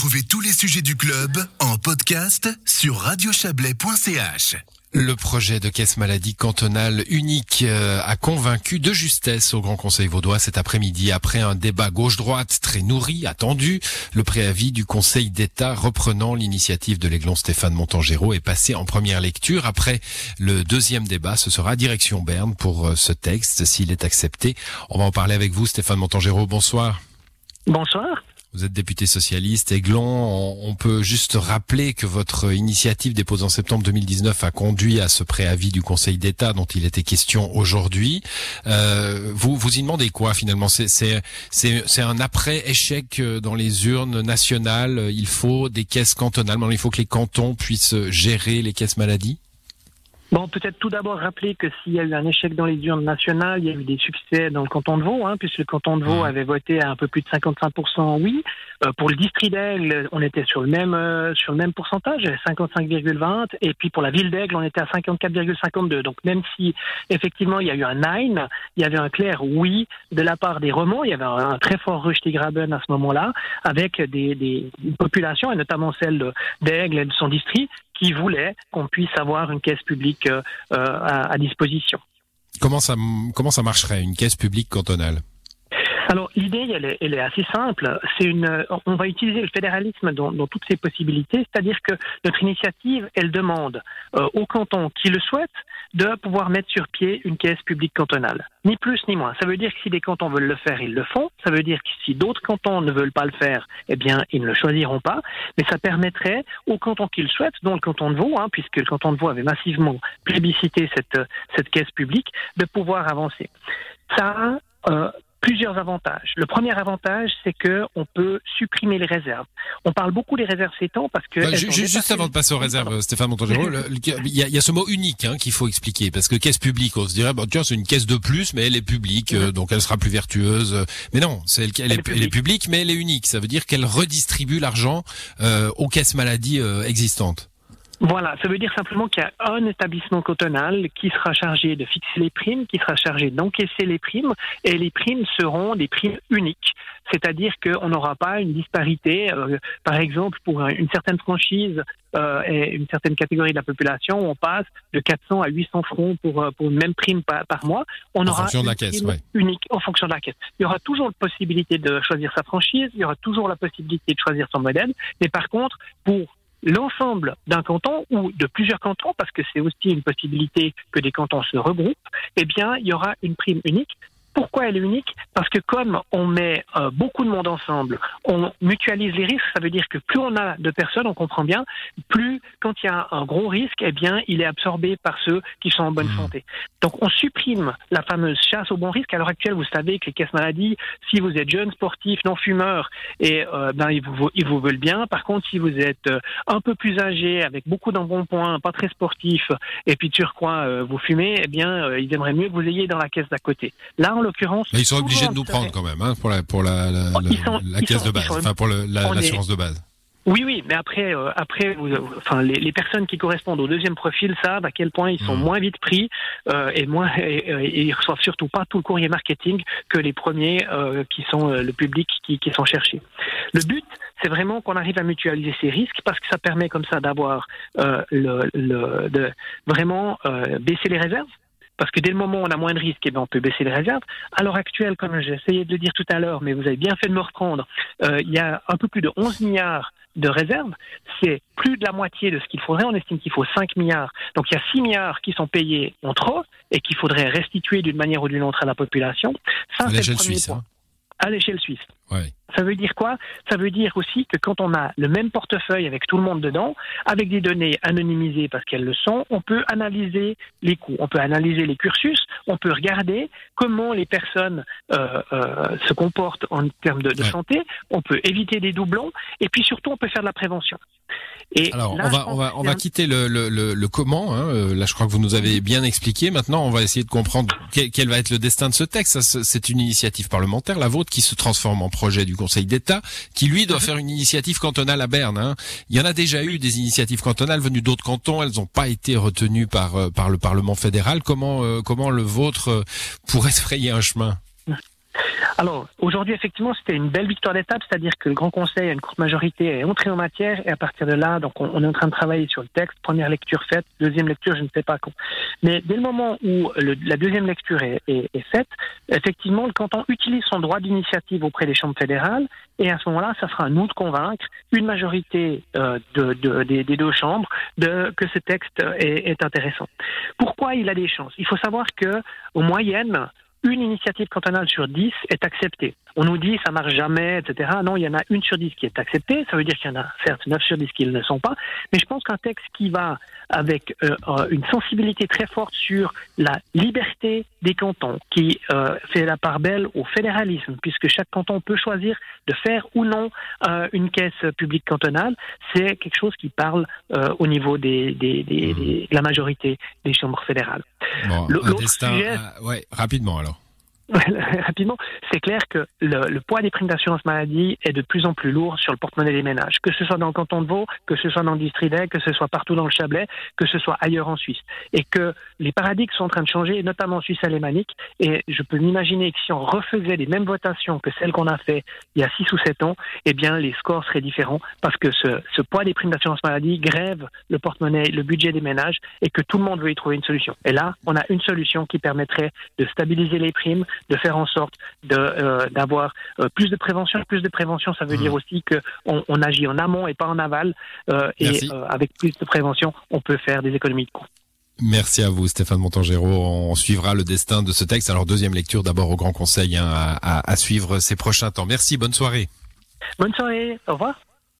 Retrouvez tous les sujets du club en podcast sur radiochablais.ch. Le projet de caisse maladie cantonale unique euh, a convaincu de justesse au Grand Conseil vaudois cet après-midi après un débat gauche-droite très nourri, attendu. Le préavis du Conseil d'État reprenant l'initiative de l'Aiglon Stéphane Montangéro est passé en première lecture. Après le deuxième débat, ce sera direction Berne pour euh, ce texte s'il est accepté. On va en parler avec vous Stéphane Montangéro. Bonsoir. Bonsoir. Vous êtes député socialiste, Aiglon. On peut juste rappeler que votre initiative déposée en septembre 2019 a conduit à ce préavis du Conseil d'État dont il était question aujourd'hui. Euh, vous vous y demandez quoi finalement? C'est un après échec euh, dans les urnes nationales. Il faut des caisses cantonales. Il faut que les cantons puissent gérer les caisses maladies? Bon, peut-être tout d'abord rappeler que s'il y a eu un échec dans les urnes nationales, il y a eu des succès dans le canton de Vaud, hein, puisque le canton de Vaud mmh. avait voté à un peu plus de 55% oui. Euh, pour le district d'Aigle, on était sur le même euh, sur le même pourcentage, 55,20, et puis pour la ville d'Aigle, on était à 54,52. Donc même si effectivement il y a eu un nine, il y avait un clair oui de la part des Romans, il y avait un, très fort Graben à ce moment-là, avec des, des populations, et notamment celle d'Aigle et de son district, qui voulait qu'on puisse avoir une caisse publique euh, à, à, disposition. Comment ça marcherait, une caisse publique cantonale? Alors l'idée, elle est, assez simple. C'est une, on va utiliser le fédéralisme dans, dans toutes ses possibilités, c'est-à-dire que notre initiative, elle demande euh, aux cantons qui le souhaitent de pouvoir mettre sur pied une caisse publique cantonale. Ni plus ni moins. Ça veut dire que si des cantons veulent le faire, ils le font. Ça veut dire que si d'autres cantons ne veulent pas le faire, eh bien, ils ne le choisiront pas. Mais ça permettrait aux cantons qui le souhaitent, dont le canton de Vaud, hein, puisque le canton de Vaud avait massivement plébiscité cette, cette caisse publique, de pouvoir avancer. Ça euh, plusieurs avantages. Le premier avantage, c'est que on peut supprimer les réserves. On parle beaucoup des réserves ces temps parce que... juste avant de passer aux réserves, Stéphane Montangero, il y, y, a ce mot unique hein, qu'il faut expliquer, parce que caisse publique, on se dirait, bah, tiens, c'est une caisse de plus, mais elle est publique, euh, donc elle sera plus vertueuse. Mais non, c'est elle, elle, est, publique, mais elle est unique. Ça veut dire qu'elle redistribue l'argent euh, aux caisses maladies euh, existantes. Voilà, ça veut dire simplement qu'il y a un établissement cotonal qui sera chargé de fixer les primes, qui sera chargé d'encaisser les primes, et les primes seront des primes uniques. C'est-à-dire qu'on n'aura pas une disparité, euh, par exemple, pour une certaine franchise euh, et une certaine catégorie de la population, on passe de 400 à 800 francs pour, euh, pour une même prime par, mois. On en aura fonction de la caisse, unique en fonction de la caisse. Il y aura toujours la possibilité de choisir sa franchise, il y aura toujours la possibilité de choisir son modèle, mais par contre, pour l'ensemble d'un canton ou de plusieurs cantons, parce que c'est aussi une possibilité que des cantons se regroupent, eh bien, il y aura une prime unique pourquoi elle est unique? Parce que comme on met euh, beaucoup de monde ensemble, on mutualise les risques. Ça veut dire que plus on a de personnes, on comprend bien, plus quand il y a un gros risque, eh bien, il est absorbé par ceux qui sont en bonne mmh. santé. Donc, on supprime la fameuse chasse au bon risque. À l'heure actuelle, vous savez que les caisses maladies, si vous êtes jeune, sportif, non fumeur, et euh, ben ils vous, ils vous veulent bien. Par contre, si vous êtes euh, un peu plus âgé, avec beaucoup d'embonpoint, pas très sportif, et puis turquois, vous fumez, eh bien, ils aimeraient mieux que vous ayez dans la caisse d'à côté. Là, en l'occurrence. Mais ils sont obligés de nous prendre quand même, hein, pour la, pour la, la, la, caisse de base, enfin pour l'assurance de base. Oui, oui, mais après, euh, après, vous, enfin, les, les, personnes qui correspondent au deuxième profil savent à quel point ils sont hmm. moins vite pris euh, et moins, et, et, ils reçoivent surtout pas tout le courrier marketing que les premiers euh, qui sont le public qui, qui sont cherchés. Le but, c'est vraiment qu'on arrive à mutualiser ces risques parce que ça permet comme ça d'avoir le, le, de vraiment baisser les réserves parce que dès le moment où on a moins de risques, eh bien, on peut baisser les réserves. À l'heure actuelle, comme j'ai essayé de le dire tout à l'heure, mais vous avez bien fait de me reprendre, euh, il y a un peu plus de 11 milliards de réserves. C'est plus de la moitié de ce qu'il faudrait. On estime qu'il faut 5 milliards. Donc il y a 6 milliards qui sont payés en trop et qu'il faudrait restituer d'une manière ou d'une autre à la population. Ça, c'est le premier point. Hein. À l'échelle suisse. Ouais. Ça veut dire quoi? Ça veut dire aussi que quand on a le même portefeuille avec tout le monde dedans, avec des données anonymisées parce qu'elles le sont, on peut analyser les coûts, on peut analyser les cursus, on peut regarder comment les personnes euh, euh, se comportent en termes de, de santé, on peut éviter des doublons et puis surtout on peut faire de la prévention. Et Alors, on va, on va, on va quitter le, le, le, le comment. Hein. Euh, là, je crois que vous nous avez bien expliqué. Maintenant, on va essayer de comprendre quel, quel va être le destin de ce texte. C'est une initiative parlementaire, la vôtre, qui se transforme en projet du Conseil d'État, qui lui doit mhm. faire une initiative cantonale à Berne. Hein. Il y en a déjà eu des initiatives cantonales venues d'autres cantons, elles n'ont pas été retenues par euh, par le Parlement fédéral. Comment euh, comment le vôtre euh, pourrait se frayer un chemin? Alors, aujourd'hui, effectivement, c'était une belle victoire d'étape, c'est-à-dire que le Grand Conseil, a une courte majorité, est entré en matière, et à partir de là, donc on, est en train de travailler sur le texte. Première lecture faite, deuxième lecture, je ne sais pas quand. Mais dès le moment où la deuxième lecture est, faite, effectivement, le canton utilise son droit d'initiative auprès des chambres fédérales, et à ce moment-là, ça sera à nous de convaincre une majorité euh, de, des, deux chambres de, que ce texte est, est intéressant. Pourquoi il a des chances? Il faut savoir que, au moyenne, une initiative cantonale sur dix est acceptée. On nous dit ça marche jamais, etc. Non, il y en a une sur dix qui est acceptée. Ça veut dire qu'il y en a certes neuf sur dix qui ne le sont pas. Mais je pense qu'un texte qui va avec euh, euh, une sensibilité très forte sur la liberté des cantons, qui euh, fait la part belle au fédéralisme, puisque chaque canton peut choisir de faire ou non une caisse publique cantonale, c'est quelque chose qui parle au niveau des, des, des, mmh. de la majorité des chambres fédérales. Bon, L'autre sujet, ouais, rapidement alors. rapidement, c'est clair que le, poids des primes d'assurance maladie est de plus en plus lourd sur le porte-monnaie des ménages, que ce soit dans le canton de Vaud, que ce soit dans le district que ce soit partout dans le Chablais, que ce soit ailleurs en Suisse. Et que les paradigmes sont en train de changer, notamment en Suisse alémanique. Et je peux m'imaginer que si on refaisait les mêmes votations que celles qu'on a fait il y a 6 ou 7 ans, eh bien, les scores seraient différents parce que ce, ce poids des primes d'assurance maladie grève le porte-monnaie, le budget des ménages et que tout le monde veut y trouver une solution. Et là, on a une solution qui permettrait de stabiliser les primes, de faire en sorte euh, d'avoir euh, plus de prévention. Plus de prévention, ça veut mmh. dire aussi qu'on on agit en amont et pas en aval. Euh, et avec plus de prévention, on peut faire des économies de coûts. Merci à vous, Stéphane Montangero. On suivra le destin de ce texte. Alors, deuxième lecture d'abord au Grand Conseil hein, à, à suivre ces prochains temps. Merci, bonne soirée. Bonne soirée, au revoir.